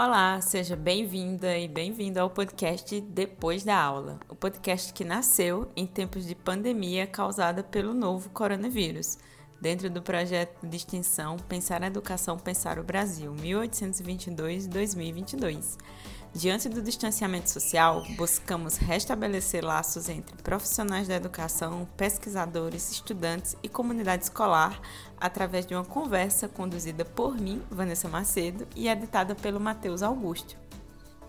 Olá, seja bem-vinda e bem-vindo ao podcast Depois da Aula, o podcast que nasceu em tempos de pandemia causada pelo novo coronavírus, dentro do projeto de extensão Pensar a Educação, Pensar o Brasil, 1822-2022. Diante do distanciamento social, buscamos restabelecer laços entre profissionais da educação, pesquisadores, estudantes e comunidade escolar através de uma conversa conduzida por mim, Vanessa Macedo, e editada pelo Matheus Augusto.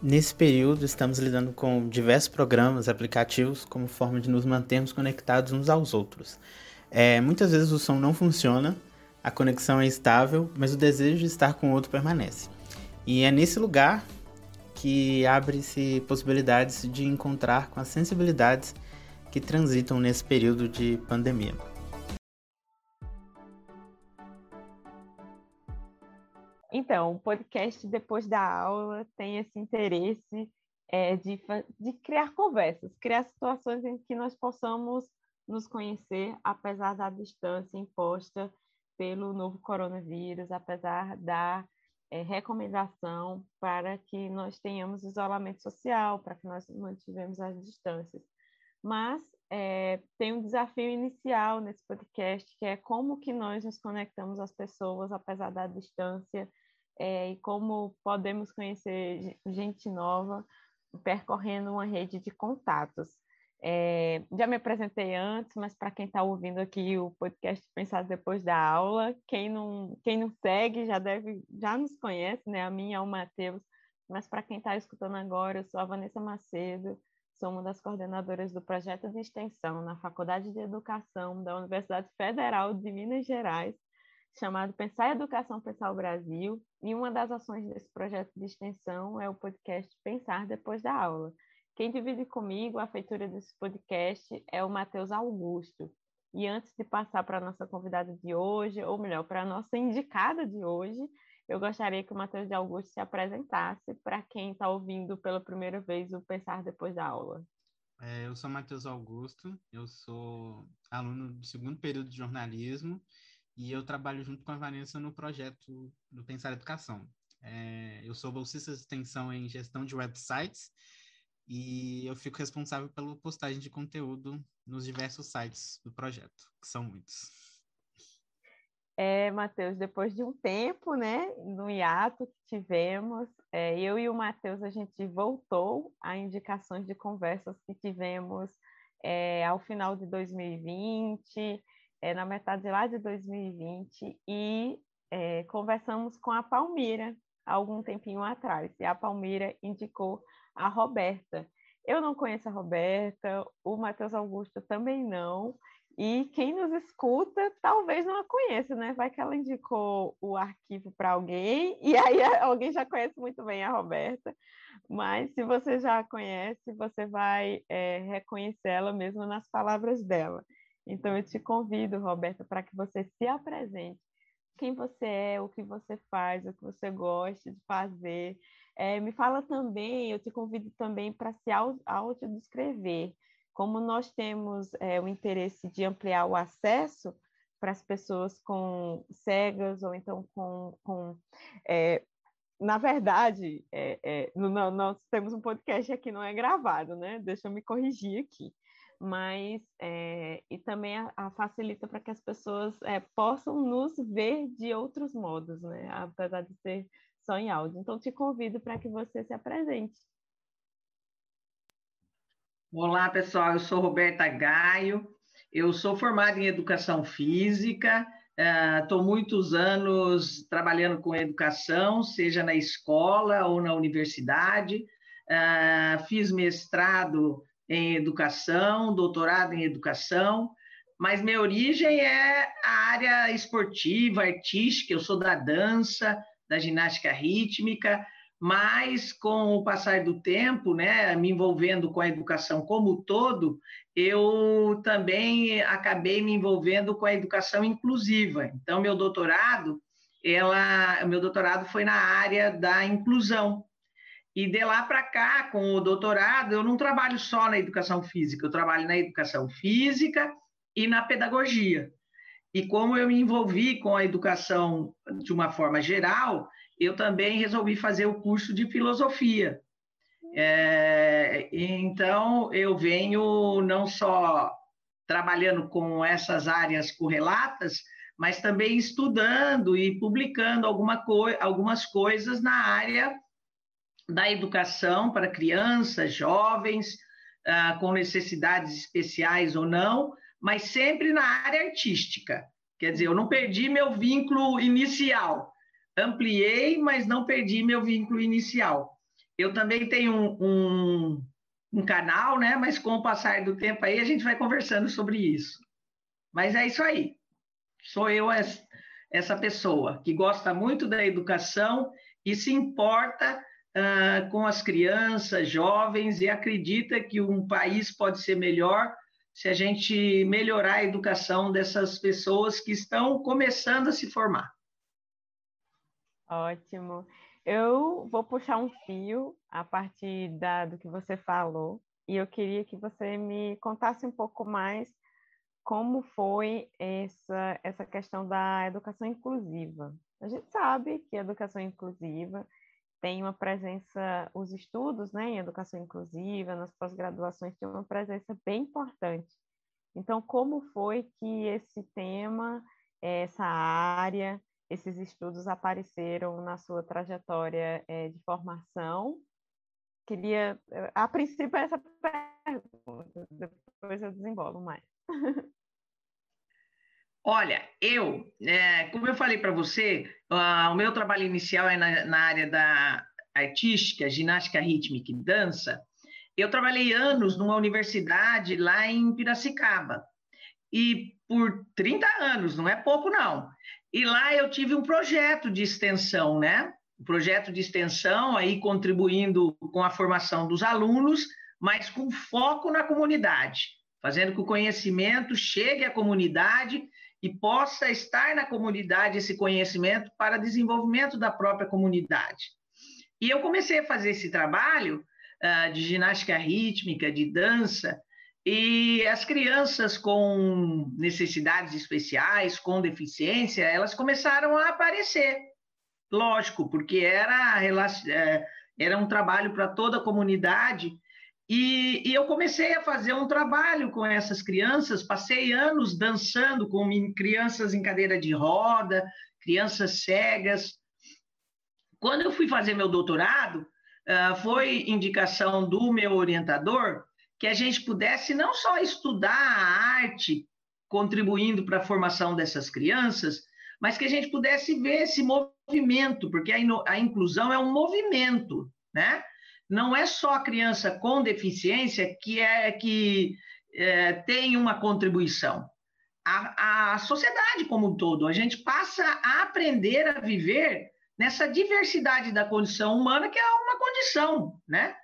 Nesse período, estamos lidando com diversos programas, aplicativos, como forma de nos mantermos conectados uns aos outros. É, muitas vezes o som não funciona, a conexão é estável, mas o desejo de estar com o outro permanece. E é nesse lugar que abre-se possibilidades de encontrar com as sensibilidades que transitam nesse período de pandemia. Então, o podcast depois da aula tem esse interesse é, de, de criar conversas, criar situações em que nós possamos nos conhecer, apesar da distância imposta pelo novo coronavírus, apesar da é, recomendação para que nós tenhamos isolamento social, para que nós mantivemos as distâncias. Mas é, tem um desafio inicial nesse podcast, que é como que nós nos conectamos às pessoas, apesar da distância, é, e como podemos conhecer gente nova percorrendo uma rede de contatos. É, já me apresentei antes, mas para quem está ouvindo aqui o podcast Pensar Depois da Aula, quem não, quem não segue já deve, já nos conhece, né? A minha é o Matheus, mas para quem está escutando agora, eu sou a Vanessa Macedo, sou uma das coordenadoras do projeto de extensão na Faculdade de Educação da Universidade Federal de Minas Gerais, chamado Pensar Educação, Pensar o Brasil, e uma das ações desse projeto de extensão é o podcast Pensar Depois da Aula, quem divide comigo a feitura desse podcast é o Matheus Augusto. E antes de passar para a nossa convidada de hoje, ou melhor, para a nossa indicada de hoje, eu gostaria que o Matheus de Augusto se apresentasse para quem está ouvindo pela primeira vez o Pensar Depois da Aula. É, eu sou Matheus Augusto, eu sou aluno do segundo período de jornalismo e eu trabalho junto com a Vanessa no projeto do Pensar Educação. É, eu sou bolsista de extensão em gestão de websites e eu fico responsável pela postagem de conteúdo nos diversos sites do projeto, que são muitos. É, Matheus, depois de um tempo, né, no hiato que tivemos, é, eu e o Matheus, a gente voltou a indicações de conversas que tivemos é, ao final de 2020, é, na metade lá de 2020, e é, conversamos com a Palmira, algum tempinho atrás, e a Palmira indicou a Roberta. Eu não conheço a Roberta, o Matheus Augusto também não, e quem nos escuta talvez não a conheça, né? Vai que ela indicou o arquivo para alguém, e aí alguém já conhece muito bem a Roberta, mas se você já a conhece, você vai é, reconhecer ela mesmo nas palavras dela. Então eu te convido, Roberta, para que você se apresente quem você é, o que você faz, o que você gosta de fazer. É, me fala também, eu te convido também para se autodescrever. Como nós temos é, o interesse de ampliar o acesso para as pessoas com cegas ou então com, com é, na verdade, é, é, nós temos um podcast aqui, não é gravado, né? Deixa eu me corrigir aqui mas é, e também a, a facilita para que as pessoas é, possam nos ver de outros modos, né? Apesar de ser só em áudio. Então, te convido para que você se apresente. Olá, pessoal. Eu sou Roberta Gaio. Eu sou formada em Educação Física. Estou uh, muitos anos trabalhando com educação, seja na escola ou na universidade. Uh, fiz mestrado em educação, doutorado em educação, mas minha origem é a área esportiva, artística, eu sou da dança, da ginástica rítmica, mas com o passar do tempo, né, me envolvendo com a educação como todo, eu também acabei me envolvendo com a educação inclusiva. Então, meu doutorado, ela, meu doutorado foi na área da inclusão, e de lá para cá, com o doutorado, eu não trabalho só na educação física, eu trabalho na educação física e na pedagogia. E como eu me envolvi com a educação de uma forma geral, eu também resolvi fazer o curso de filosofia. É, então, eu venho não só trabalhando com essas áreas correlatas, mas também estudando e publicando alguma co algumas coisas na área da educação para crianças, jovens, ah, com necessidades especiais ou não, mas sempre na área artística. Quer dizer, eu não perdi meu vínculo inicial. Ampliei, mas não perdi meu vínculo inicial. Eu também tenho um, um, um canal, né? Mas com o passar do tempo aí a gente vai conversando sobre isso. Mas é isso aí. Sou eu essa pessoa que gosta muito da educação e se importa uh, com as crianças, jovens e acredita que um país pode ser melhor se a gente melhorar a educação dessas pessoas que estão começando a se formar. Ótimo. Eu vou puxar um fio a partir da, do que você falou e eu queria que você me contasse um pouco mais como foi essa, essa questão da educação inclusiva. A gente sabe que a educação inclusiva tem uma presença, os estudos né, em educação inclusiva, nas pós-graduações, tem uma presença bem importante. Então, como foi que esse tema, essa área, esses estudos apareceram na sua trajetória é, de formação? Queria, a princípio, essa pergunta, depois eu desenvolvo mais. Olha, eu, é, como eu falei para você, uh, o meu trabalho inicial é na, na, área da artística, ginástica rítmica e dança. Eu trabalhei anos numa universidade lá em Piracicaba. E por 30 anos, não é pouco não. E lá eu tive um projeto de extensão, né? Um projeto de extensão aí contribuindo com a formação dos alunos, mas com foco na comunidade, fazendo que o conhecimento chegue à comunidade e possa estar na comunidade esse conhecimento para desenvolvimento da própria comunidade. E eu comecei a fazer esse trabalho uh, de ginástica rítmica, de dança, e as crianças com necessidades especiais, com deficiência, elas começaram a aparecer. Lógico, porque era, eh, era um trabalho para toda a comunidade e, e, eu comecei a fazer um trabalho com essas crianças, passei anos dançando com crianças em cadeira de roda, crianças cegas. Quando eu fui fazer meu doutorado, uh, foi indicação do meu orientador que a gente pudesse não só estudar a arte, contribuindo para a formação dessas crianças, mas que a gente pudesse ver esse movimento, porque a, a inclusão é um movimento, né? Não é só a criança com deficiência que é que é, tem uma contribuição. A, a sociedade como um todo, a gente passa a aprender a viver nessa diversidade da condição humana, que é uma condição, né?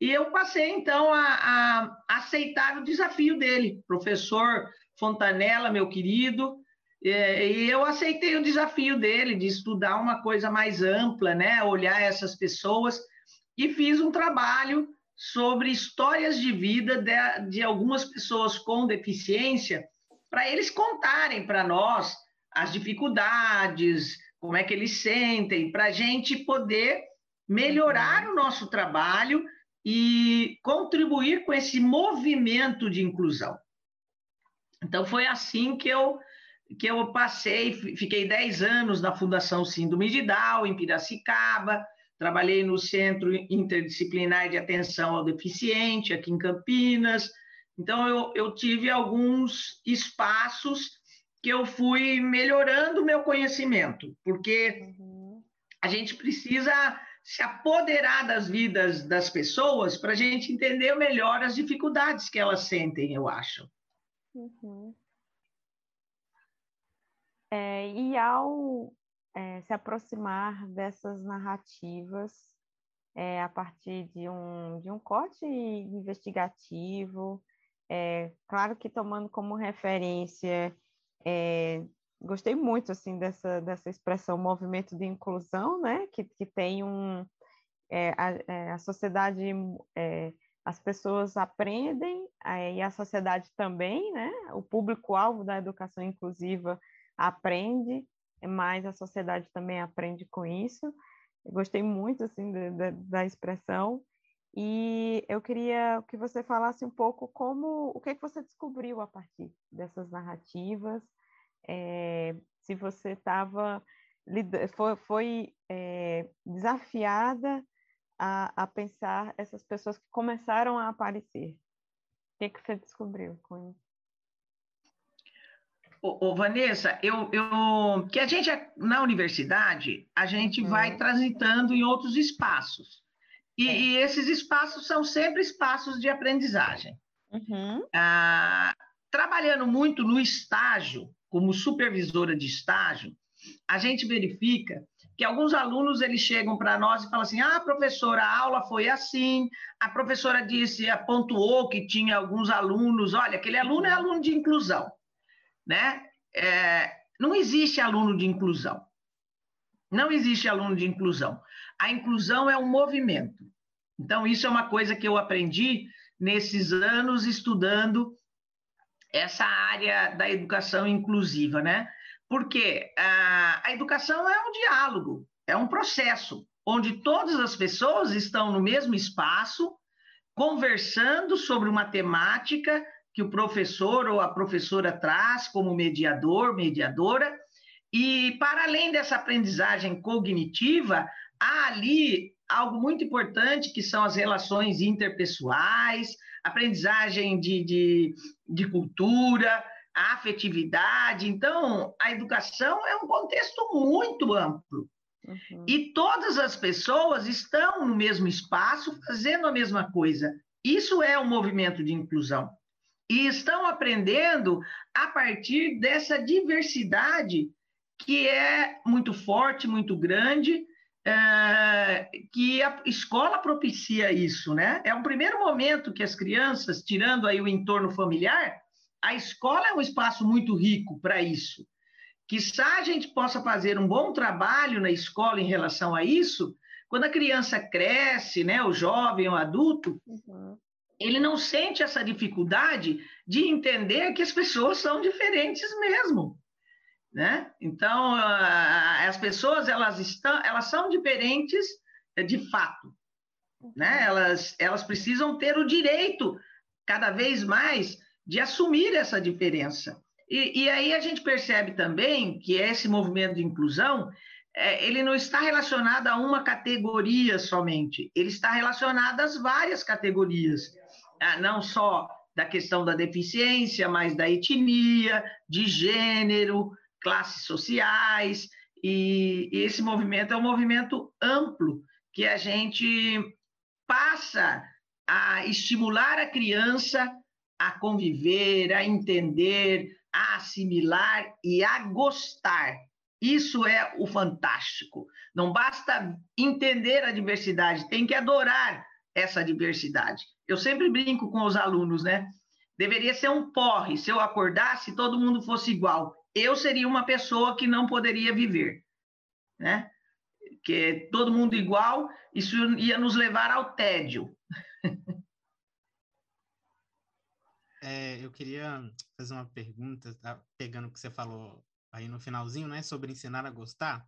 E eu passei, então, a, a aceitar o desafio dele, professor Fontanella, meu querido, e eu aceitei o desafio dele de estudar uma coisa mais ampla, né? Olhar essas pessoas e fiz um trabalho sobre histórias de vida de, de algumas pessoas com deficiência, para eles contarem para nós as dificuldades, como é que eles sentem, para a gente poder melhorar o nosso trabalho e contribuir com esse movimento de inclusão. Então, foi assim que eu, que eu passei, fiquei 10 anos na Fundação Síndrome de Down, em Piracicaba, Trabalhei no Centro Interdisciplinar de Atenção ao Deficiente, aqui em Campinas. Então, eu, eu tive alguns espaços que eu fui melhorando o meu conhecimento, porque uhum. a gente precisa se apoderar das vidas das pessoas para a gente entender melhor as dificuldades que elas sentem, eu acho. Uhum. É, e ao é, se aproximar dessas narrativas é, a partir de um, de um corte investigativo, é, claro que tomando como referência, gostei muito assim dessa, dessa expressão movimento de inclusão, né, que, que tem um, a, a, sociedade, as pessoas aprendem e a sociedade também, né, o público-alvo da educação inclusiva aprende, mas a sociedade também aprende com isso. Eu gostei muito assim da, da expressão e eu queria que você falasse um pouco como o que, que você descobriu a partir dessas narrativas, é, se você estava foi, foi é, desafiada a, a pensar essas pessoas que começaram a aparecer. O que, que você descobriu com isso? Ô, ô, Vanessa, eu, eu, que a gente, na universidade, a gente uhum. vai transitando em outros espaços. E, é. e, esses espaços são sempre espaços de aprendizagem. Uhum. Ah, trabalhando muito no estágio, como supervisora de estágio, a gente verifica que alguns alunos eles chegam para nós e falam assim: ah, professora, a aula foi assim, a professora disse, pontuou que tinha alguns alunos, olha, aquele aluno é aluno de inclusão né? É, não existe aluno de inclusão. Não existe aluno de inclusão. A inclusão é um movimento. Então, isso é uma coisa que eu aprendi nesses anos estudando essa área da educação inclusiva, né? Porque a, a educação é um diálogo, é um processo onde todas as pessoas estão no mesmo espaço, conversando sobre uma temática, que o professor ou a professora traz como mediador, mediadora, e para além dessa aprendizagem cognitiva, há ali algo muito importante que são as relações interpessoais, aprendizagem de, de, de cultura, a afetividade. Então, a educação é um contexto muito amplo. Uhum. E todas as pessoas estão no mesmo espaço, fazendo a mesma coisa. Isso é um movimento de inclusão e estão aprendendo a partir dessa diversidade que é muito forte, muito grande, é, que a escola propicia isso, né? É o primeiro momento que as crianças, tirando aí o entorno familiar, a escola é um espaço muito rico para isso. Que a gente possa fazer um bom trabalho na escola em relação a isso, quando a criança cresce, né, o jovem, o adulto, uhum ele não sente essa dificuldade de entender que as pessoas são diferentes mesmo, né? Então, as pessoas elas estão, elas são diferentes de fato, né? Elas elas precisam ter o direito cada vez mais de assumir essa diferença. E, e aí a gente percebe também que esse movimento de inclusão é, ele não está relacionado a uma categoria somente, ele está relacionado às várias categorias não só da questão da deficiência, mas da etnia, de gênero, classes sociais, e, e esse movimento é um movimento amplo que a gente passa a estimular a criança a conviver, a entender, a assimilar e a gostar. Isso é o fantástico. Não basta entender a diversidade, tem que adorar essa diversidade. Eu sempre brinco com os alunos, né? Deveria ser um porre. Se eu acordasse, todo mundo fosse igual. Eu seria uma pessoa que não poderia viver, né? Que todo mundo igual, isso ia nos levar ao tédio. É, eu queria fazer uma pergunta, tá? pegando o que você falou aí no finalzinho, né, sobre ensinar a gostar.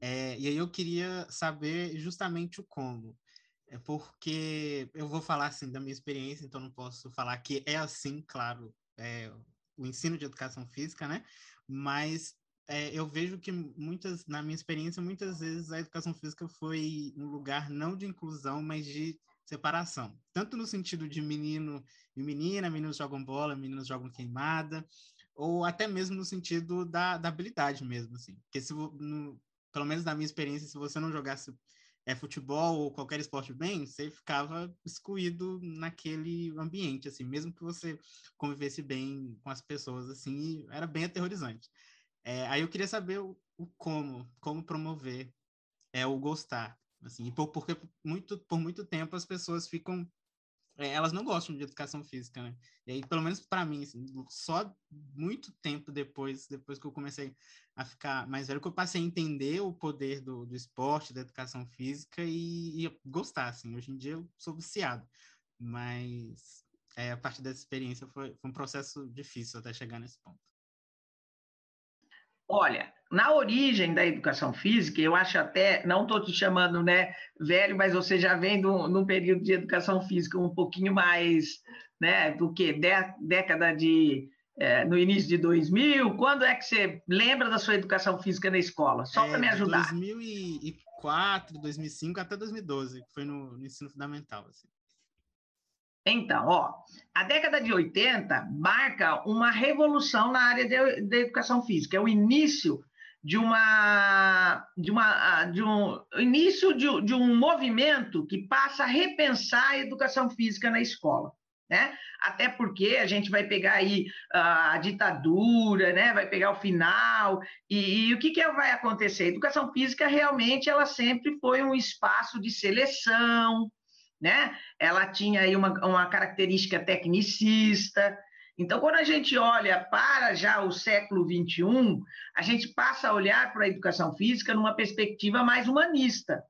É, e aí eu queria saber justamente o como. É porque eu vou falar assim da minha experiência, então não posso falar que é assim, claro, é, o ensino de educação física, né? Mas é, eu vejo que muitas, na minha experiência, muitas vezes a educação física foi um lugar não de inclusão, mas de separação. Tanto no sentido de menino e menina, meninos jogam bola, meninos jogam queimada, ou até mesmo no sentido da, da habilidade mesmo, assim. Porque se, no, pelo menos na minha experiência, se você não jogasse é futebol ou qualquer esporte bem, você ficava excluído naquele ambiente, assim, mesmo que você convivesse bem com as pessoas, assim, era bem aterrorizante. É, aí eu queria saber o, o, como, como promover é o gostar, assim, por, porque muito, por muito tempo as pessoas ficam é, elas não gostam de educação física, né? E aí, pelo menos para mim, assim, só muito tempo depois, depois que eu comecei a ficar mais velho, que eu passei a entender o poder do, do esporte, da educação física e, e gostar, assim. Hoje em dia eu sou viciado, mas é, a partir dessa experiência foi, foi um processo difícil até chegar nesse ponto. Olha, na origem da educação física, eu acho até, não estou te chamando né, velho, mas você já vem num período de educação física um pouquinho mais né, do que década de é, no início de 2000? Quando é que você lembra da sua educação física na escola? Só é, para me ajudar. 2004, 2005 até 2012, que foi no, no ensino fundamental. Assim. Então, ó, a década de 80 marca uma revolução na área da educação física. É o início de uma de uma de um início de, de um movimento que passa a repensar a educação física na escola né? Até porque a gente vai pegar aí a ditadura, né? Vai pegar o final e, e o que, que vai acontecer? A educação física realmente ela sempre foi um espaço de seleção, né? Ela tinha aí uma, uma característica tecnicista. Então, quando a gente olha para já o século XXI, a gente passa a olhar para a educação física numa perspectiva mais humanista.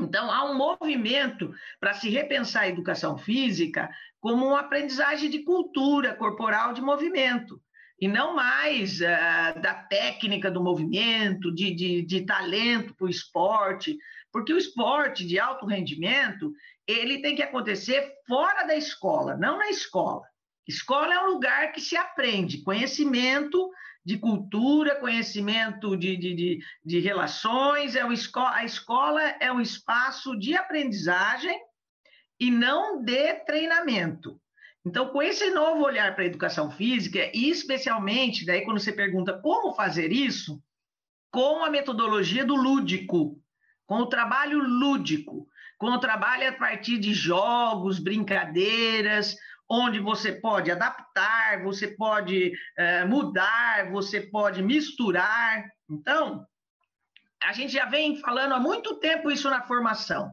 Então, há um movimento para se repensar a educação física como uma aprendizagem de cultura corporal de movimento, e não mais uh, da técnica do movimento, de, de, de talento para o esporte, porque o esporte de alto rendimento ele tem que acontecer fora da escola, não na escola. Escola é um lugar que se aprende conhecimento de cultura, conhecimento de, de, de, de relações, é o esco a escola é um espaço de aprendizagem e não de treinamento. Então, com esse novo olhar para a educação física, e especialmente, daí quando você pergunta como fazer isso, com a metodologia do lúdico, com o trabalho lúdico, com o trabalho a partir de jogos, brincadeiras, onde você pode adaptar, você pode é, mudar, você pode misturar. Então, a gente já vem falando há muito tempo isso na formação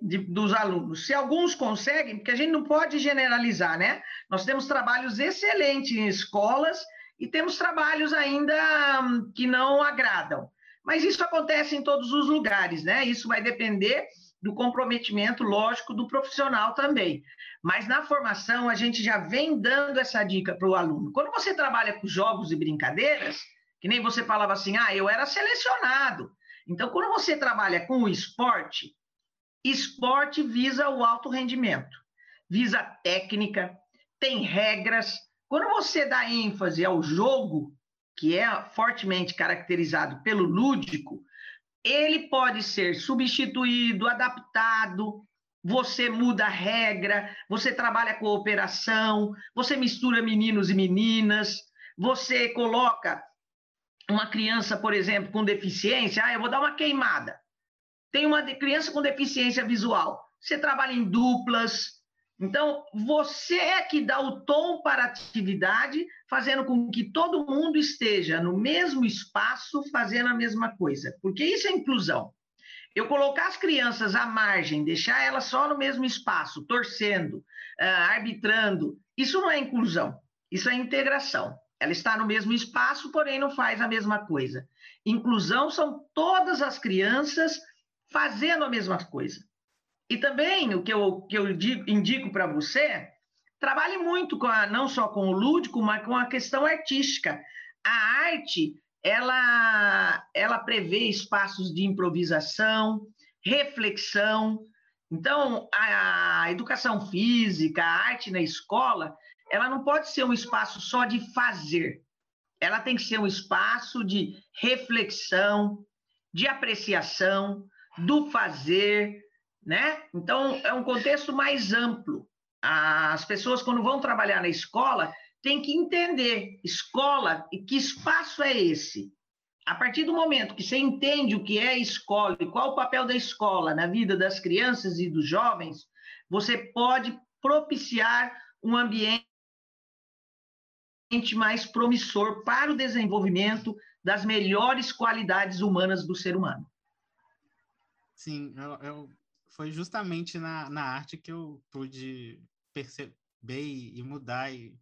de, dos alunos. Se alguns conseguem, porque a gente não pode generalizar, né? Nós temos trabalhos excelentes em escolas e temos trabalhos ainda hum, que não agradam. Mas isso acontece em todos os lugares, né? Isso vai depender do comprometimento, lógico, do profissional também. Mas na formação, a gente já vem dando essa dica para o aluno. Quando você trabalha com jogos e brincadeiras, que nem você falava assim, ah, eu era selecionado. Então, quando você trabalha com o esporte, esporte visa o alto rendimento, visa técnica, tem regras. Quando você dá ênfase ao jogo, que é fortemente caracterizado pelo lúdico, ele pode ser substituído, adaptado, você muda a regra, você trabalha com operação, você mistura meninos e meninas, você coloca uma criança, por exemplo, com deficiência, ah, eu vou dar uma queimada. Tem uma criança com deficiência visual, você trabalha em duplas. Então, você é que dá o tom para a atividade, fazendo com que todo mundo esteja no mesmo espaço, fazendo a mesma coisa. Porque isso é inclusão. Eu colocar as crianças à margem, deixar elas só no mesmo espaço, torcendo, uh, arbitrando, isso não é inclusão, isso é integração. Ela está no mesmo espaço, porém não faz a mesma coisa. Inclusão são todas as crianças fazendo a mesma coisa. E também o que eu, que eu indico para você, trabalhe muito com a, não só com o lúdico, mas com a questão artística. A arte ela, ela prevê espaços de improvisação, reflexão. Então, a, a educação física, a arte na escola, ela não pode ser um espaço só de fazer. Ela tem que ser um espaço de reflexão, de apreciação, do fazer, né? Então, é um contexto mais amplo. As pessoas, quando vão trabalhar na escola, tem que entender escola e que espaço é esse. A partir do momento que você entende o que é escola e qual o papel da escola na vida das crianças e dos jovens, você pode propiciar um ambiente mais promissor para o desenvolvimento das melhores qualidades humanas do ser humano. Sim, eu, eu foi justamente na, na arte que eu pude perceber e, mudar e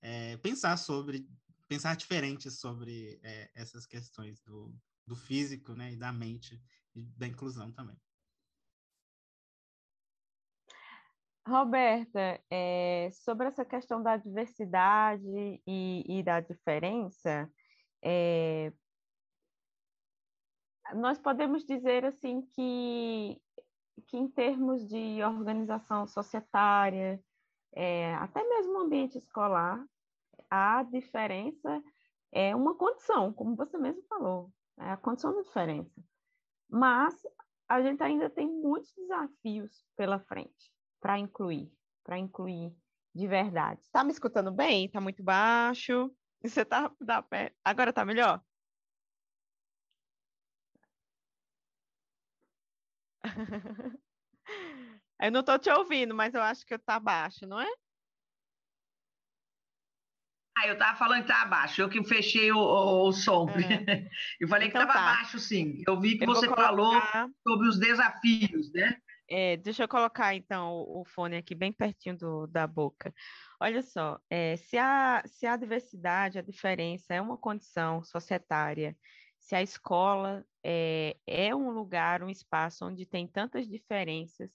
é, pensar sobre, pensar diferente sobre é, essas questões do, do físico, né, e da mente e da inclusão também. Roberta, é, sobre essa questão da diversidade e, e da diferença, é, nós podemos dizer assim que, que em termos de organização societária, é, até mesmo ambiente escolar, a diferença é uma condição, como você mesmo falou, é a condição da diferença. Mas a gente ainda tem muitos desafios pela frente para incluir, para incluir de verdade. Está me escutando bem? Está muito baixo? Você tá, agora está melhor? Eu não estou te ouvindo, mas eu acho que está baixo, não é? Ah, eu estava falando que estava baixo, eu que fechei o, o, o som. É. Eu falei então, que estava tá. baixo, sim. Eu vi que eu você colocar... falou sobre os desafios, né? É, deixa eu colocar, então, o, o fone aqui bem pertinho do, da boca. Olha só, é, se, a, se a diversidade, a diferença é uma condição societária, se a escola é, é um lugar, um espaço onde tem tantas diferenças,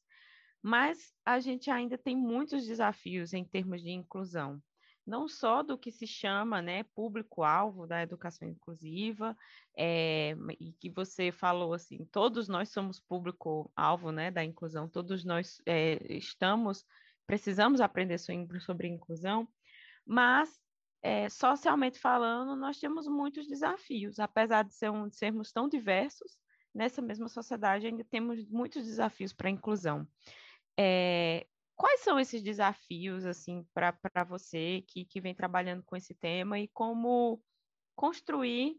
mas a gente ainda tem muitos desafios em termos de inclusão. Não só do que se chama né, público-alvo da educação inclusiva, é, e que você falou assim, todos nós somos público-alvo né, da inclusão, todos nós é, estamos, precisamos aprender sobre inclusão, mas é, socialmente falando, nós temos muitos desafios, apesar de, ser um, de sermos tão diversos, nessa mesma sociedade ainda temos muitos desafios para a inclusão. É, Quais são esses desafios, assim, para você que, que vem trabalhando com esse tema e como construir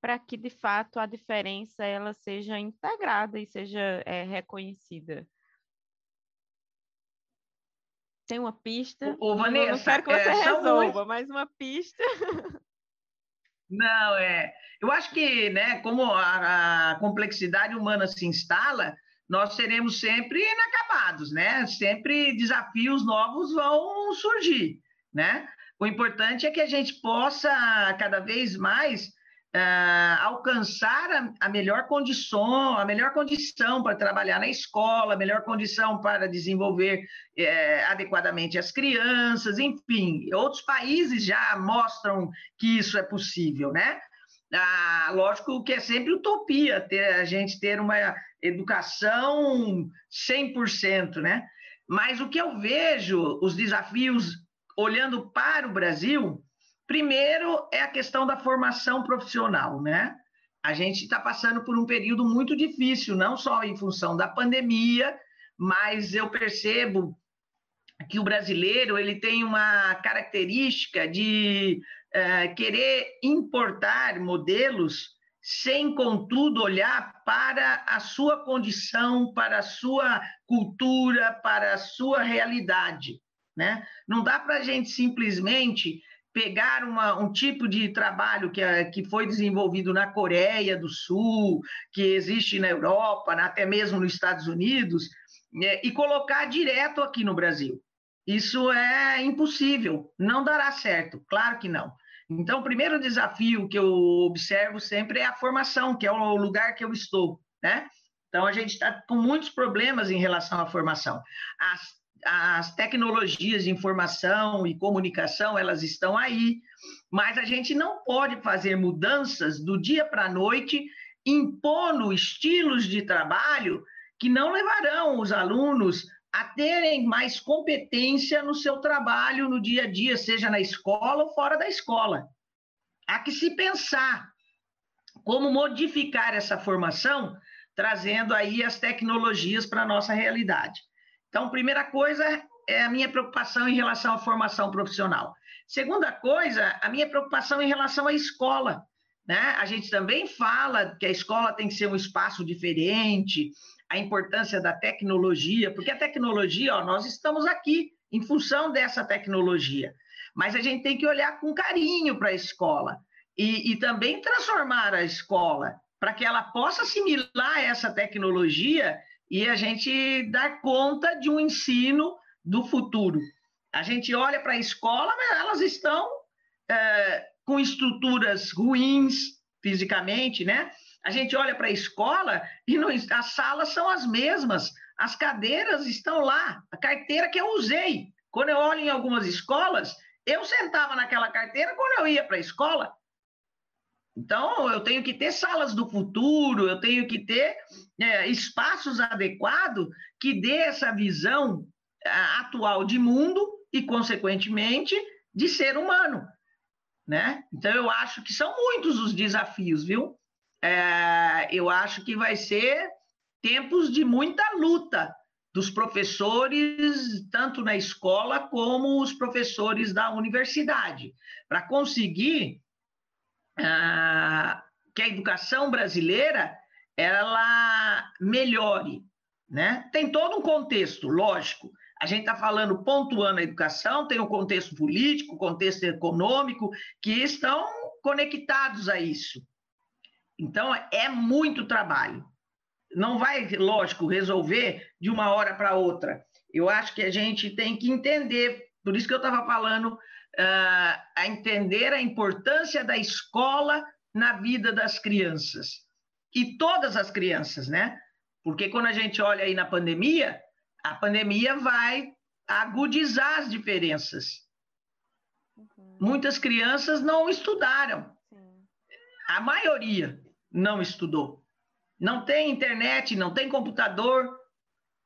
para que, de fato, a diferença ela seja integrada e seja é, reconhecida? Tem uma pista? Ô, Vanessa, não quero que você é, resolva, mas uma pista. Não, é. Eu acho que, né, como a, a complexidade humana se instala, nós seremos sempre inacabados, né? Sempre desafios novos vão surgir, né? O importante é que a gente possa cada vez mais uh, alcançar a, a, melhor condição, a melhor condição para trabalhar na escola, a melhor condição para desenvolver eh, adequadamente as crianças, enfim, outros países já mostram que isso é possível, né? Ah, lógico que é sempre utopia ter, a gente ter uma educação 100%, né? Mas o que eu vejo, os desafios olhando para o Brasil, primeiro é a questão da formação profissional, né? A gente está passando por um período muito difícil, não só em função da pandemia, mas eu percebo que o brasileiro ele tem uma característica de uh, querer importar modelos sem, contudo, olhar para a sua condição, para a sua cultura, para a sua realidade. Né? Não dá para a gente simplesmente pegar uma, um tipo de trabalho que, é, que foi desenvolvido na Coreia do Sul, que existe na Europa, até mesmo nos Estados Unidos, né, e colocar direto aqui no Brasil. Isso é impossível, não dará certo, claro que não. Então, o primeiro desafio que eu observo sempre é a formação, que é o lugar que eu estou, né? Então, a gente está com muitos problemas em relação à formação. As, as tecnologias de informação e comunicação, elas estão aí, mas a gente não pode fazer mudanças do dia para a noite, impondo estilos de trabalho que não levarão os alunos a terem mais competência no seu trabalho no dia a dia, seja na escola ou fora da escola. Há que se pensar como modificar essa formação, trazendo aí as tecnologias para a nossa realidade. Então, primeira coisa é a minha preocupação em relação à formação profissional. Segunda coisa, a minha preocupação em relação à escola. Né? A gente também fala que a escola tem que ser um espaço diferente, a importância da tecnologia, porque a tecnologia, ó, nós estamos aqui em função dessa tecnologia, mas a gente tem que olhar com carinho para a escola e, e também transformar a escola para que ela possa assimilar essa tecnologia e a gente dar conta de um ensino do futuro. A gente olha para a escola, elas estão é, com estruturas ruins fisicamente, né? A gente olha para a escola e no, as salas são as mesmas, as cadeiras estão lá, a carteira que eu usei. Quando eu olho em algumas escolas, eu sentava naquela carteira quando eu ia para a escola. Então, eu tenho que ter salas do futuro, eu tenho que ter é, espaços adequados que dê essa visão atual de mundo e, consequentemente, de ser humano. Né? Então, eu acho que são muitos os desafios, viu? É, eu acho que vai ser tempos de muita luta dos professores, tanto na escola como os professores da universidade, para conseguir ah, que a educação brasileira ela melhore, né? Tem todo um contexto, lógico. A gente está falando pontuando a educação, tem o um contexto político, contexto econômico, que estão conectados a isso. Então, é muito trabalho. Não vai, lógico, resolver de uma hora para outra. Eu acho que a gente tem que entender, por isso que eu estava falando uh, a entender a importância da escola na vida das crianças. E todas as crianças, né? Porque quando a gente olha aí na pandemia, a pandemia vai agudizar as diferenças. Uhum. Muitas crianças não estudaram. Sim. A maioria não estudou. Não tem internet, não tem computador,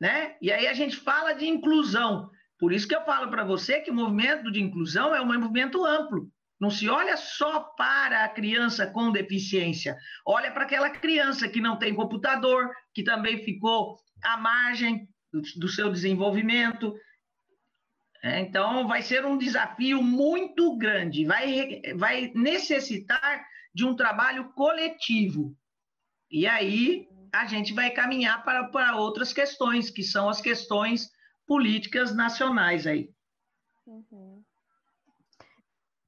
né? E aí a gente fala de inclusão. Por isso que eu falo para você que o movimento de inclusão é um movimento amplo. Não se olha só para a criança com deficiência, olha para aquela criança que não tem computador, que também ficou à margem do, seu desenvolvimento. É, então, vai ser um desafio muito grande, vai, vai necessitar de um trabalho coletivo. E aí a gente vai caminhar para, para outras questões, que são as questões políticas nacionais aí. Uhum.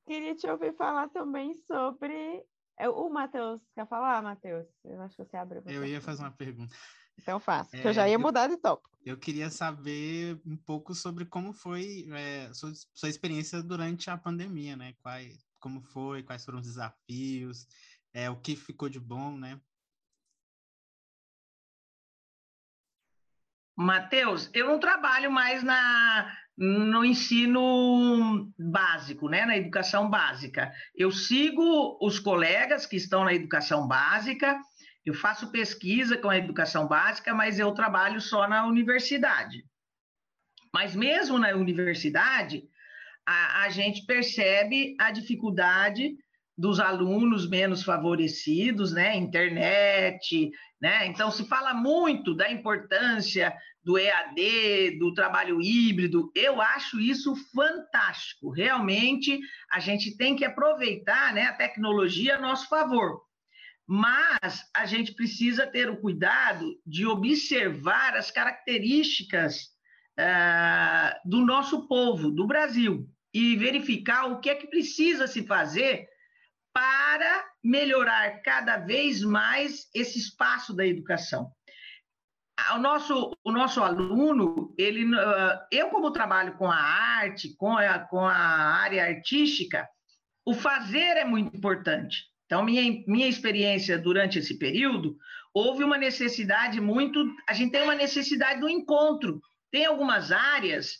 Queria te ouvir falar também sobre. É, o Matheus, quer falar, Matheus? Eu acho que você abriu. Eu ia fazer uma pergunta. Então faço, é, que eu já ia mudar de tópico. Eu queria saber um pouco sobre como foi é, sua, sua experiência durante a pandemia, né? Quais, como foi, quais foram os desafios, é, o que ficou de bom, né? Matheus, eu não trabalho mais na, no ensino básico, né, na educação básica. Eu sigo os colegas que estão na educação básica, eu faço pesquisa com a educação básica, mas eu trabalho só na universidade. Mas mesmo na universidade, a, a gente percebe a dificuldade dos alunos menos favorecidos, né? Internet, né? Então se fala muito da importância do EAD, do trabalho híbrido. Eu acho isso fantástico. Realmente a gente tem que aproveitar, né, a tecnologia a nosso favor. Mas a gente precisa ter o cuidado de observar as características uh, do nosso povo, do Brasil, e verificar o que é que precisa se fazer para melhorar cada vez mais esse espaço da educação. O nosso, o nosso aluno, ele, ah, eu como trabalho com a arte, com a, com a área artística, o fazer é muito importante. Então, minha, minha experiência durante esse período, houve uma necessidade muito. A gente tem uma necessidade do encontro. Tem algumas áreas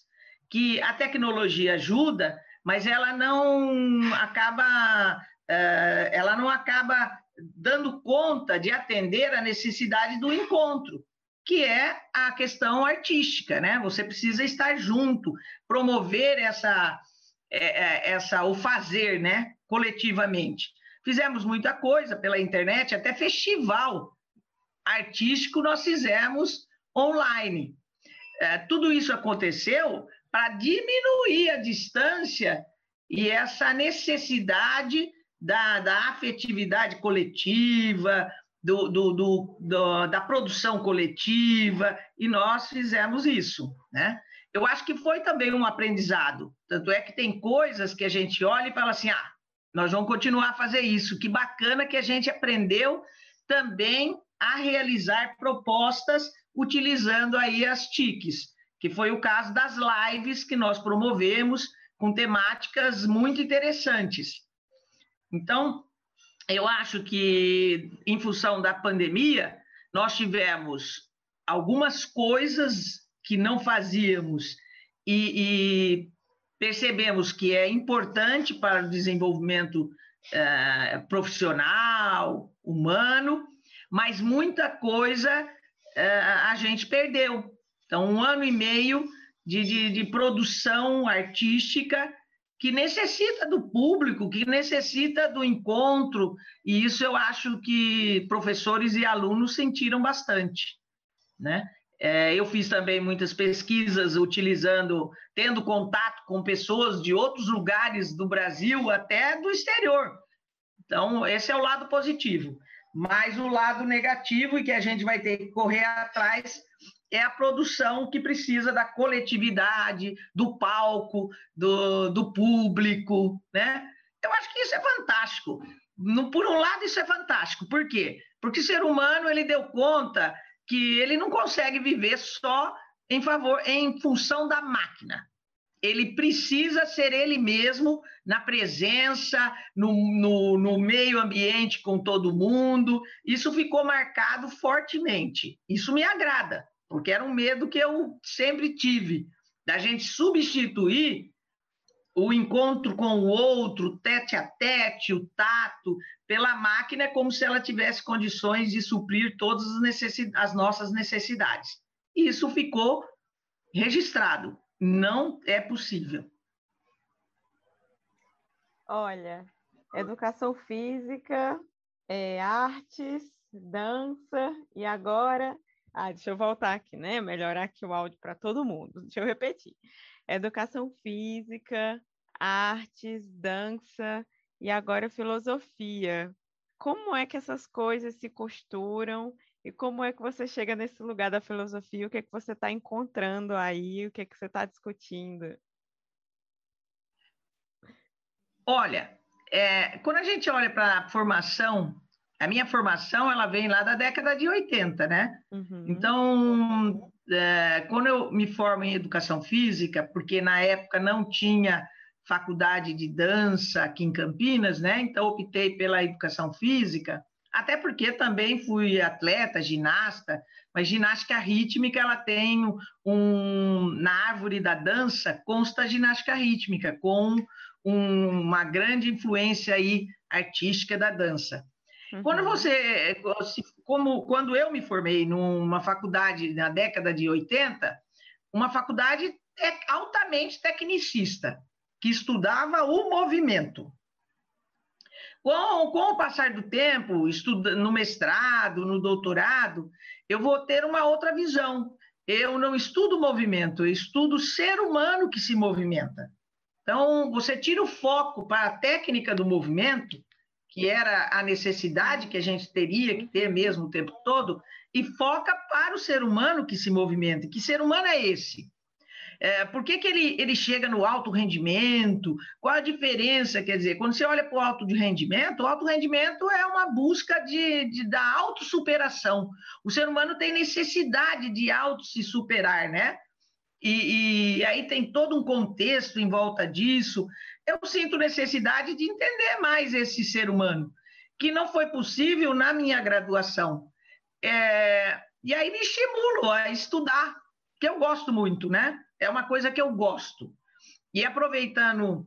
que a tecnologia ajuda, mas ela não acaba ela não acaba dando conta de atender a necessidade do encontro, que é a questão artística, né? Você precisa estar junto, promover essa, eh, eh, essa o fazer, né? Coletivamente. Fizemos muita coisa pela internet, até festival artístico nós fizemos online. tudo isso aconteceu para diminuir a distância e essa necessidade da, da afetividade coletiva, do, do, do, do, da produção coletiva, e nós fizemos isso, né? Eu acho que foi também um aprendizado, tanto é que tem coisas que a gente olha e fala assim, ah, nós vamos continuar a fazer isso, que bacana que a gente aprendeu também a realizar propostas utilizando aí as TICs, que foi o caso das lives que nós promovemos com temáticas muito interessantes. Então, eu acho que, em função da pandemia, nós tivemos algumas coisas que não fazíamos e, e percebemos que é importante para o desenvolvimento é, profissional, humano, mas muita coisa é, a gente perdeu. Então, um ano e meio de, de, de produção artística que necessita do público, que necessita do encontro, e isso eu acho que professores e alunos sentiram bastante, né? É, eu fiz também muitas pesquisas utilizando, tendo contato com pessoas de outros lugares do Brasil, até do exterior. Então, esse é o lado positivo. Mas o lado negativo, e que a gente vai ter que correr atrás, é a produção que precisa da coletividade, do palco, do, do público, né? Eu acho que isso é fantástico. No, por um lado, isso é fantástico. Por quê? Porque o ser humano ele deu conta que ele não consegue viver só em favor, em função da máquina. Ele precisa ser ele mesmo na presença, no, no, no meio ambiente com todo mundo. Isso ficou marcado fortemente. Isso me agrada porque era um medo que eu sempre tive, da gente substituir o encontro com o outro, tete a tete, o tato, pela máquina, como se ela tivesse condições de suprir todas as, as nossas necessidades. E isso ficou registrado. Não é possível. Olha, educação física, é, artes, dança e agora ah, deixa eu voltar aqui, né? Melhorar aqui o áudio para todo mundo. Deixa eu repetir. Educação física, artes, dança e agora filosofia. Como é que essas coisas se costuram e como é que você chega nesse lugar da filosofia? O que é que você está encontrando aí? O que é que você está discutindo? Olha, é, quando a gente olha para a formação a minha formação ela vem lá da década de 80, né? Uhum. Então, é, quando eu me formo em educação física, porque na época não tinha faculdade de dança aqui em Campinas, né? Então optei pela educação física, até porque também fui atleta, ginasta, mas ginástica rítmica ela tem um na árvore da dança consta ginástica rítmica com um, uma grande influência aí artística da dança. Uhum. Quando você, como quando eu me formei numa faculdade na década de 80, uma faculdade altamente tecnicista, que estudava o movimento. Com, com o passar do tempo, estuda, no mestrado, no doutorado, eu vou ter uma outra visão. Eu não estudo movimento, eu estudo o ser humano que se movimenta. Então, você tira o foco para a técnica do movimento que era a necessidade que a gente teria que ter mesmo o tempo todo, e foca para o ser humano que se movimenta. Que ser humano é esse? É, por que, que ele, ele chega no alto rendimento? Qual a diferença? Quer dizer, quando você olha para o alto de rendimento, o alto rendimento é uma busca de, de, da autossuperação. O ser humano tem necessidade de auto se superar, né? E, e aí tem todo um contexto em volta disso eu sinto necessidade de entender mais esse ser humano, que não foi possível na minha graduação. É, e aí me estimulo a estudar, que eu gosto muito, né? É uma coisa que eu gosto. E aproveitando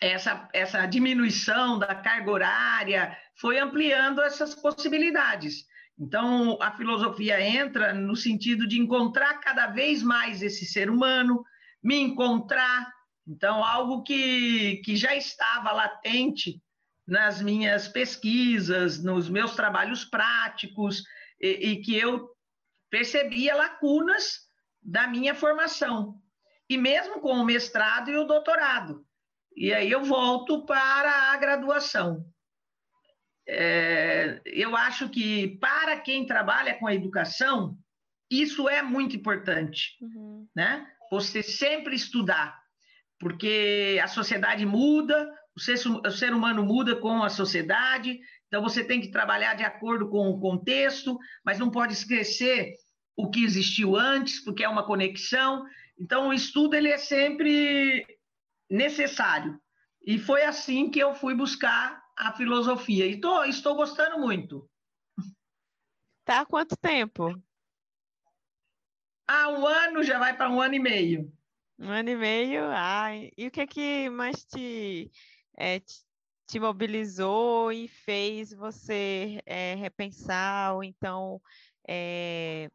essa, essa diminuição da carga horária, foi ampliando essas possibilidades. Então, a filosofia entra no sentido de encontrar cada vez mais esse ser humano, me encontrar, então, algo que, que já estava latente nas minhas pesquisas, nos meus trabalhos práticos, e, e que eu percebia lacunas da minha formação, e mesmo com o mestrado e o doutorado. E aí eu volto para a graduação. É, eu acho que para quem trabalha com a educação, isso é muito importante, uhum. né? Você sempre estudar, porque a sociedade muda, o ser, o ser humano muda com a sociedade, então você tem que trabalhar de acordo com o contexto, mas não pode esquecer o que existiu antes, porque é uma conexão. Então, o estudo ele é sempre necessário. E foi assim que eu fui buscar a filosofia. E tô, estou gostando muito. Tá há quanto tempo? Há um ano, já vai para um ano e meio. Um ano e meio. Ah, e o que é que mais te, é, te, te mobilizou e fez você é, repensar ou então é,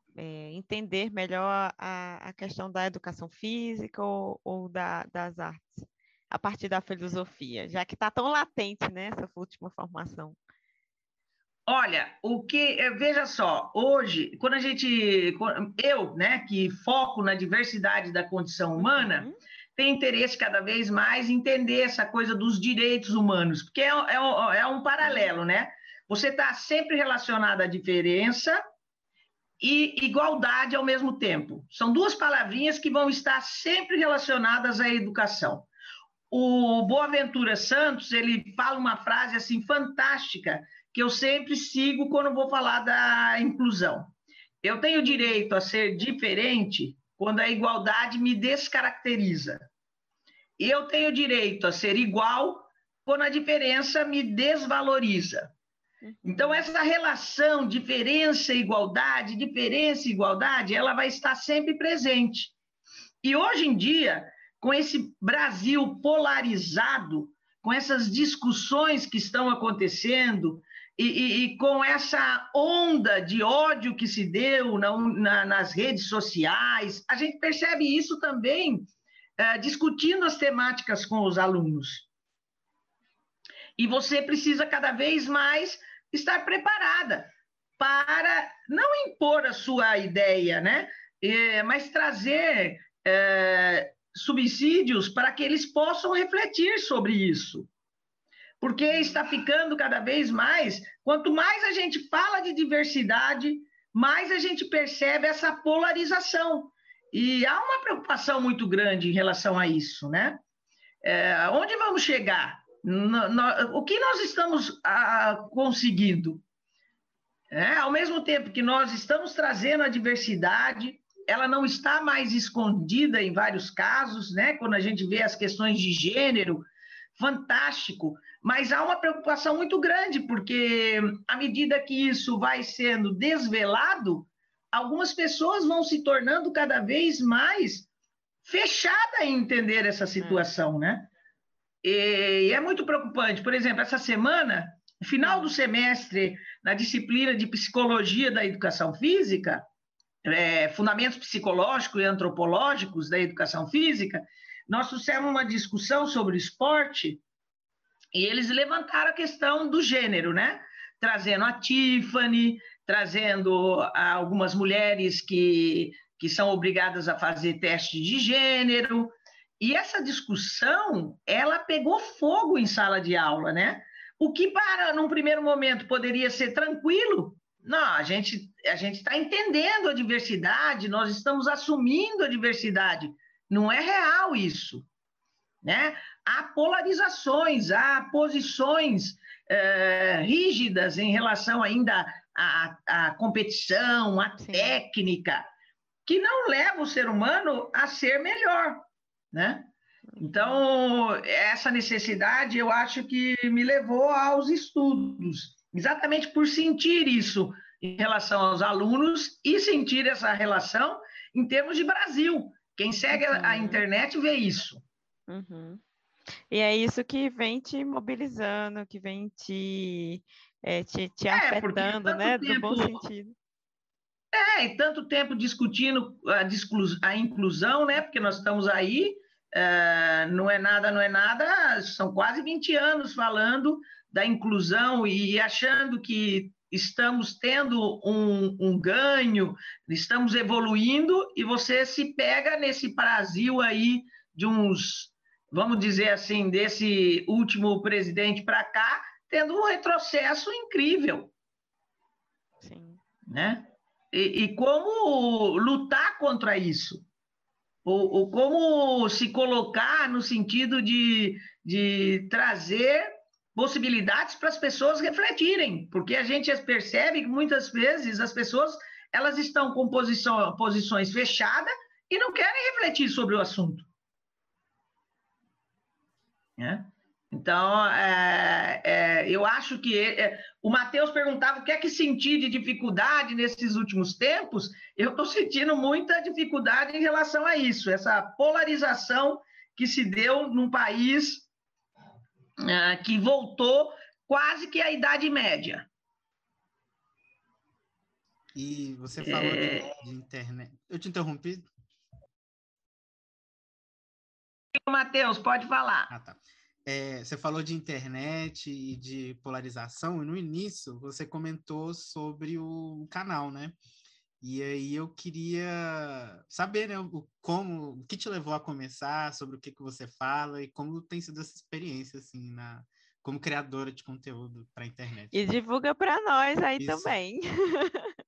entender melhor a, a, questão da educação física ou, ou da, das artes, a partir da filosofia, já que está tão latente né, essa última formação? Olha, o que eh, veja só, hoje, quando a gente, eu, né, que foco na diversidade da condição humana, uhum. tem interesse cada vez mais em entender essa coisa dos direitos humanos, porque é, é, é um paralelo, né? Você está sempre relacionado à diferença e igualdade ao mesmo tempo. São duas palavrinhas que vão estar sempre relacionadas à educação. O Boaventura Santos, ele fala uma frase assim fantástica, que eu sempre sigo quando vou falar da inclusão. Eu tenho direito a ser diferente quando a igualdade me descaracteriza. E eu tenho direito a ser igual quando a diferença me desvaloriza. Então, essa relação diferença e igualdade, diferença e igualdade, ela vai estar sempre presente. E hoje em dia, com esse Brasil polarizado, com essas discussões que estão acontecendo, e, e, e, com essa onda de ódio que se deu na, na, nas redes sociais, a gente percebe isso também é, discutindo as temáticas com os alunos. E você precisa cada vez mais estar preparada para não impor a sua ideia, né? É, mas trazer é, subsídios para que eles possam refletir sobre isso porque está ficando cada vez mais. Quanto mais a gente fala de diversidade, mais a gente percebe essa polarização. E há uma preocupação muito grande em relação a isso, né? É, onde vamos chegar? No, no, o que nós estamos a, conseguindo? É, ao mesmo tempo que nós estamos trazendo a diversidade, ela não está mais escondida em vários casos, né? Quando a gente vê as questões de gênero, fantástico, mas há uma preocupação muito grande, porque à medida que isso vai sendo desvelado, algumas pessoas vão se tornando cada vez mais fechadas em entender essa é. situação, né? E é muito preocupante. Por exemplo, essa semana, no final do semestre, na disciplina de Psicologia da Educação Física, é, Fundamentos Psicológicos e Antropológicos da Educação Física, nós trouxemos uma discussão sobre esporte e eles levantaram a questão do gênero, né? Trazendo a Tiffany, trazendo algumas mulheres que, que são obrigadas a fazer teste de gênero. E essa discussão, ela pegou fogo em sala de aula, né? O que para, num primeiro momento, poderia ser tranquilo, não, a gente a gente está entendendo a diversidade, nós estamos assumindo a diversidade. Não é real isso. Né? Há polarizações, há posições é, rígidas em relação ainda à, à competição, à Sim. técnica, que não leva o ser humano a ser melhor. Né? Então, essa necessidade eu acho que me levou aos estudos, exatamente por sentir isso em relação aos alunos e sentir essa relação em termos de Brasil. Quem segue uhum. a, internet vê isso. Uhum. E é isso que vem te mobilizando, que vem te, é, te, te é, afetando, né? Tempo, do bom sentido. É, e tanto tempo discutindo a, a inclusão, né? Porque nós estamos aí, é, não é nada, não é nada, são quase 20 anos falando da inclusão e achando que estamos tendo um, um, ganho, estamos evoluindo e você se pega nesse Brasil aí de uns, vamos dizer assim, desse último presidente para cá, tendo um retrocesso incrível. Sim. Né? E, e como lutar contra isso? Ou, ou, como se colocar no sentido de, de trazer possibilidades para as pessoas refletirem, porque a gente percebe que muitas vezes as pessoas elas estão com posição, posições fechadas e não querem refletir sobre o assunto. É? Então, é, é, eu acho que é, o Matheus perguntava o que é que senti de dificuldade nesses últimos tempos. Eu estou sentindo muita dificuldade em relação a isso, essa polarização que se deu num país uh, que voltou quase que à Idade Média. E você falou é... de, de, internet. Eu te interrompi? Matheus, pode falar. Ah, tá. É, você falou de internet e de polarização, e no início você comentou sobre o canal, né? E aí eu queria saber, né, o, como, o que te levou a começar, sobre o que, que você fala e como tem sido essa experiência, assim, na, como criadora de conteúdo para a internet. E divulga para nós aí Isso. também.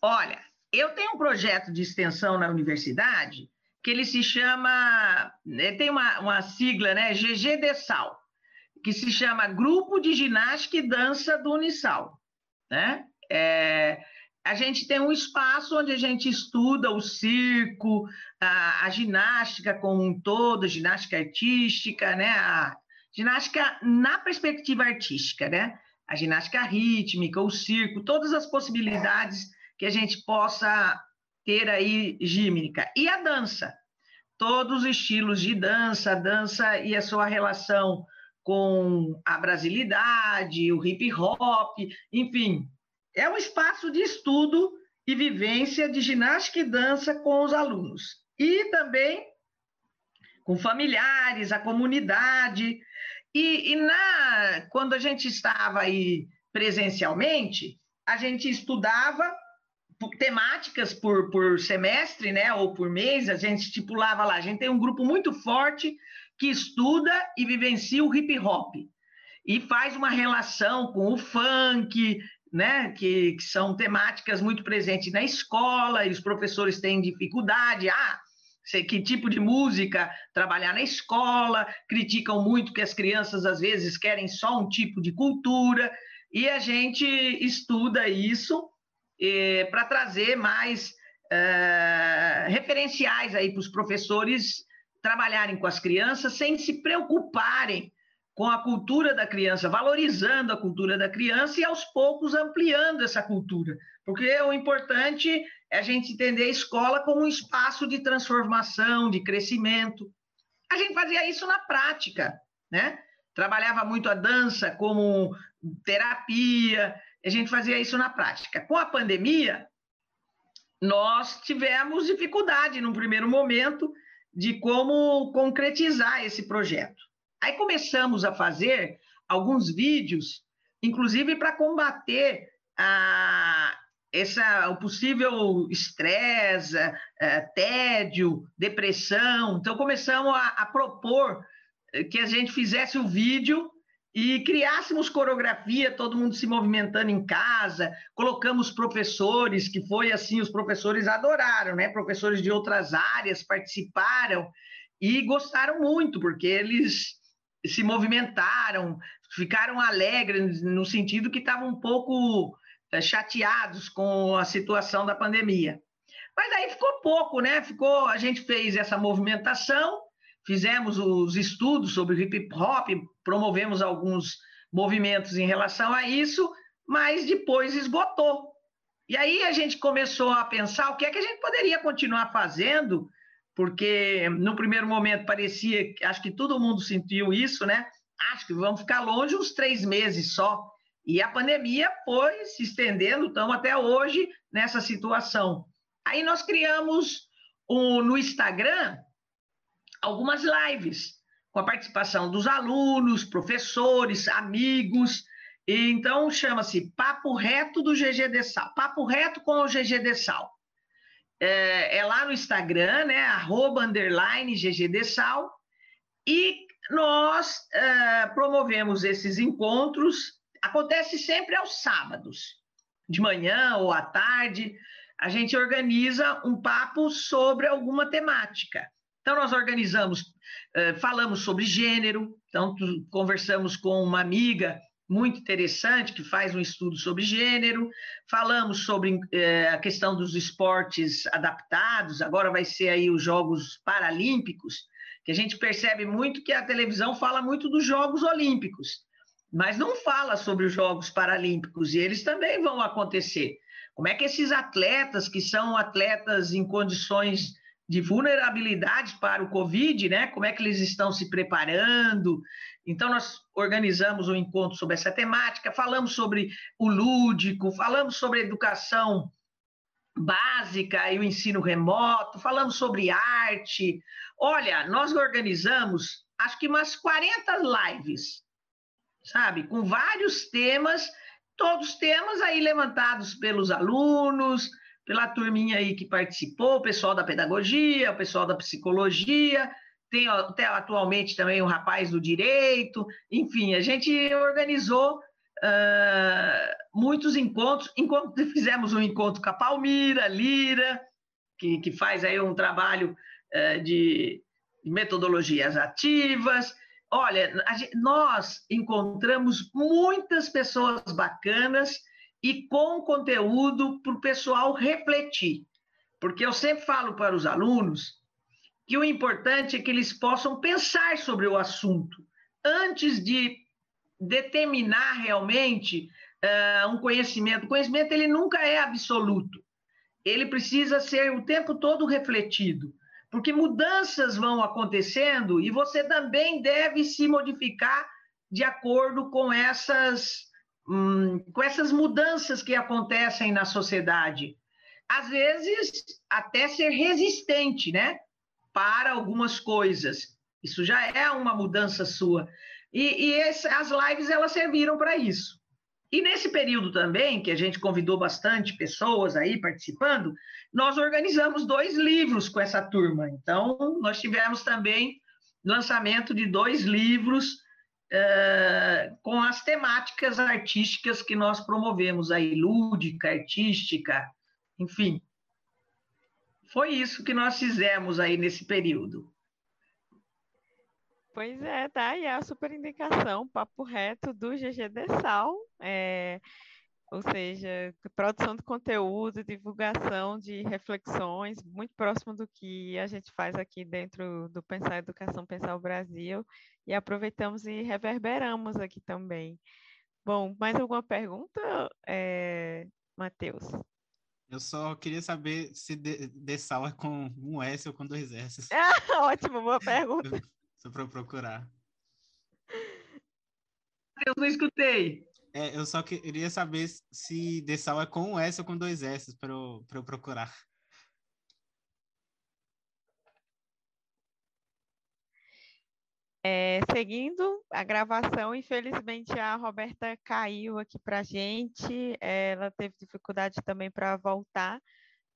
Olha, eu tenho um projeto de extensão na universidade que ele se chama, né, tem uma, uma sigla, né, GGDSAL, que se chama Grupo de Ginástica e Dança do Unisal, né? É, a gente tem um espaço onde a gente estuda o circo, a, a ginástica como um todo, ginástica artística, né? A ginástica na perspectiva artística, né? A ginástica rítmica, o circo, todas as possibilidades que a gente possa ter aí gímica. E a dança, todos os estilos de dança, a dança e a sua relação com a brasilidade, o hip hop, enfim, é um espaço de estudo e vivência de ginástica e dança com os alunos. E também com familiares, a comunidade. E, e na, quando a gente estava aí presencialmente, a gente estudava temáticas por, por semestre, né, ou por mês, a gente estipulava lá. A gente tem um grupo muito forte que estuda e vivencia o hip hop e faz uma relação com o funk, né, que, que são temáticas muito presentes na escola, e os professores têm dificuldade. Ah, que tipo de música trabalhar na escola, criticam muito que as crianças às vezes querem só um tipo de cultura, e a gente estuda isso para trazer mais uh, referenciais aí para os professores trabalharem com as crianças sem se preocuparem com a cultura da criança, valorizando a cultura da criança e aos poucos ampliando essa cultura. Porque o importante é a gente entender a escola como um espaço de transformação, de crescimento. A gente fazia isso na prática, né? Trabalhava muito a dança como terapia, a gente fazia isso na prática. Com a pandemia, nós tivemos dificuldade no primeiro momento de como concretizar esse projeto. Aí começamos a fazer alguns vídeos, inclusive para combater a, essa, o possível estresse, tédio, depressão. Então, começamos a, a propor que a gente fizesse o vídeo e criássemos coreografia, todo mundo se movimentando em casa, colocamos professores, que foi assim, os professores adoraram, né? Professores de outras áreas participaram e gostaram muito, porque eles se movimentaram, ficaram alegres no sentido que estavam um pouco eh, chateados com a situação da pandemia. Mas aí ficou pouco, né? Ficou, a gente fez essa movimentação, fizemos os estudos sobre hip hop, promovemos alguns movimentos em relação a isso, mas depois esgotou. E aí a gente começou a pensar o que é que a gente poderia continuar fazendo, porque no primeiro momento parecia, acho que todo mundo sentiu isso, né? Acho que vamos ficar longe uns três meses só. E a pandemia foi se estendendo, estamos até hoje nessa situação. Aí nós criamos um, no Instagram algumas lives com a participação dos alunos, professores, amigos. E, então chama-se Papo Reto do GG de Sal. Papo Reto com o GG de Sal. É, é lá no Instagram, né? Arroba underline. E nós é, promovemos esses encontros. Acontece sempre aos sábados, de manhã ou à tarde. A gente organiza um papo sobre alguma temática. Então, nós organizamos, eh, falamos sobre gênero, então, conversamos com uma amiga muito interessante que faz um estudo sobre gênero, falamos sobre eh, a questão dos esportes adaptados, agora vai ser aí os Jogos Paralímpicos, que a gente percebe muito que a televisão fala muito dos Jogos Olímpicos, mas não fala sobre os Jogos Paralímpicos, e eles também vão acontecer. Como é que esses atletas, que são atletas em condições de vulnerabilidade para o Covid, né? Como é que eles estão se preparando. Então, nós organizamos um encontro sobre essa temática, falamos sobre o lúdico, falamos sobre educação básica e o ensino remoto, falamos sobre arte. Olha, nós organizamos acho que umas 40 lives, sabe? Com vários temas, todos temas aí levantados pelos alunos, pela turminha aí que participou, o pessoal da pedagogia, o pessoal da psicologia, tem até atualmente também o rapaz do direito, enfim, a gente organizou uh, muitos encontros, encontro, fizemos um encontro com a Palmira Lira, que, que faz aí um trabalho uh, de metodologias ativas, Olha, gente, nós encontramos muitas pessoas bacanas e com conteúdo para o pessoal refletir. Porque eu sempre falo para os alunos que o importante é que eles possam pensar sobre o assunto antes de determinar realmente uh, um conhecimento. O conhecimento ele nunca é absoluto. Ele precisa ser o tempo todo refletido, porque mudanças vão acontecendo e você também deve se modificar de acordo com essas hum, com essas mudanças que acontecem na sociedade. Às vezes, até ser resistente, né? Para algumas coisas. Isso já é uma mudança sua. E, e esse, as lives, elas serviram para isso. E nesse período também, que a gente convidou bastante pessoas aí participando, nós organizamos dois livros com essa turma. Então, nós tivemos também lançamento de dois livros com as temáticas artísticas que nós promovemos aí, lúdica, artística, enfim. Foi isso que nós fizemos aí nesse período. Pois é, tá? É a super indicação, papo reto do GG Dessal, é, ou seja, produção de conteúdo, divulgação de reflexões, muito próximo do que a gente faz aqui dentro do Pensar Educação, Pensar o Brasil, e aproveitamos e reverberamos aqui também. Bom, mais alguma pergunta, é, Matheus? Eu só queria saber se de, de sal é com um S ou com dois S. Ah, ótimo, boa pergunta. Só para procurar. Eu não escutei. É, eu só queria saber se de sal é com um S ou com dois S para eu, eu procurar. É, seguindo a gravação, infelizmente a Roberta caiu aqui para a gente, ela teve dificuldade também para voltar,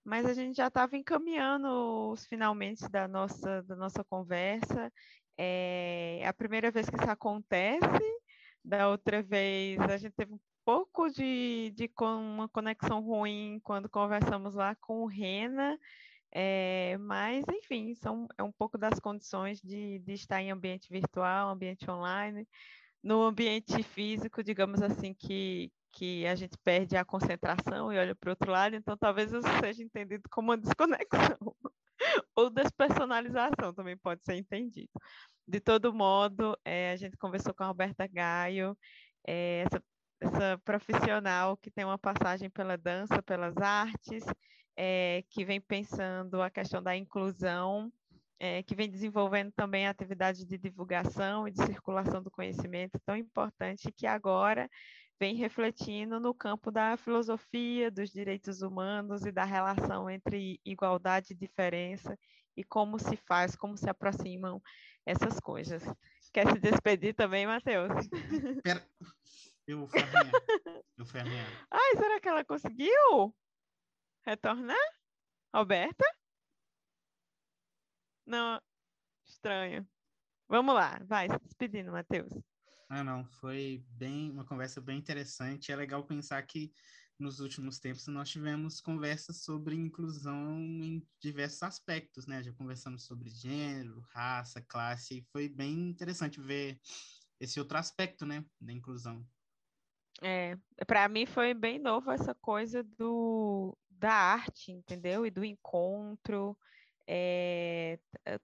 mas a gente já estava encaminhando os finalmente da nossa, da nossa conversa. É, é a primeira vez que isso acontece, da outra vez a gente teve um pouco de, de uma conexão ruim quando conversamos lá com o Rena, é, mas, enfim, são, é um pouco das condições de, de estar em ambiente virtual, ambiente online. No ambiente físico, digamos assim, que, que a gente perde a concentração e olha para o outro lado, então talvez isso seja entendido como uma desconexão. Ou despersonalização também pode ser entendido. De todo modo, é, a gente conversou com a Roberta Gaio, é, essa, essa profissional que tem uma passagem pela dança, pelas artes, é, que vem pensando a questão da inclusão, é, que vem desenvolvendo também atividades de divulgação e de circulação do conhecimento tão importante que agora vem refletindo no campo da filosofia, dos direitos humanos e da relação entre igualdade e diferença e como se faz, como se aproximam essas coisas. Quer se despedir também, Matheus? Pera, eu fui Eu fui Ai, será que ela conseguiu? retornar? Roberta? Não, estranho. Vamos lá, vai, se despedindo, Matheus. Ah, não, foi bem uma conversa bem interessante. É legal pensar que nos últimos tempos nós tivemos conversas sobre inclusão em diversos aspectos, né? Já conversamos sobre gênero, raça, classe, e foi bem interessante ver esse outro aspecto, né, da inclusão. É, para mim foi bem novo essa coisa do da arte, entendeu? E do encontro, é,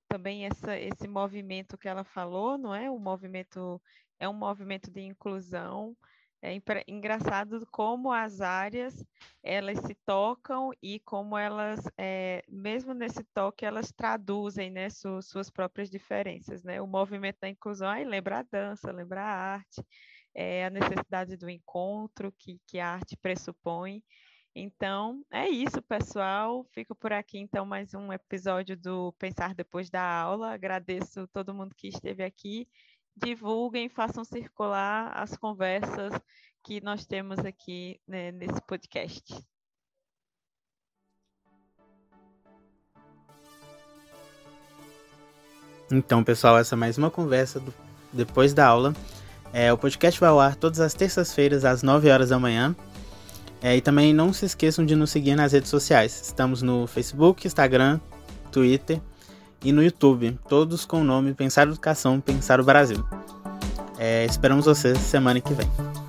também essa, esse movimento que ela falou, não é? O movimento é um movimento de inclusão, é engraçado como as áreas elas se tocam e como elas, é, mesmo nesse toque, elas traduzem né, su, suas próprias diferenças. Né? O movimento da inclusão aí lembra a dança, lembra a arte, é, a necessidade do encontro que, que a arte pressupõe. Então, é isso, pessoal. Fico por aqui, então, mais um episódio do Pensar Depois da Aula. Agradeço todo mundo que esteve aqui divulguem, façam circular as conversas que nós temos aqui né, nesse podcast. Então, pessoal, essa é mais uma conversa do, depois da aula. É, o podcast vai ao ar todas as terças-feiras, às 9 horas da manhã. É, e também não se esqueçam de nos seguir nas redes sociais. Estamos no Facebook, Instagram, Twitter e no YouTube, todos com o nome Pensar Educação, Pensar o Brasil. É, esperamos vocês semana que vem.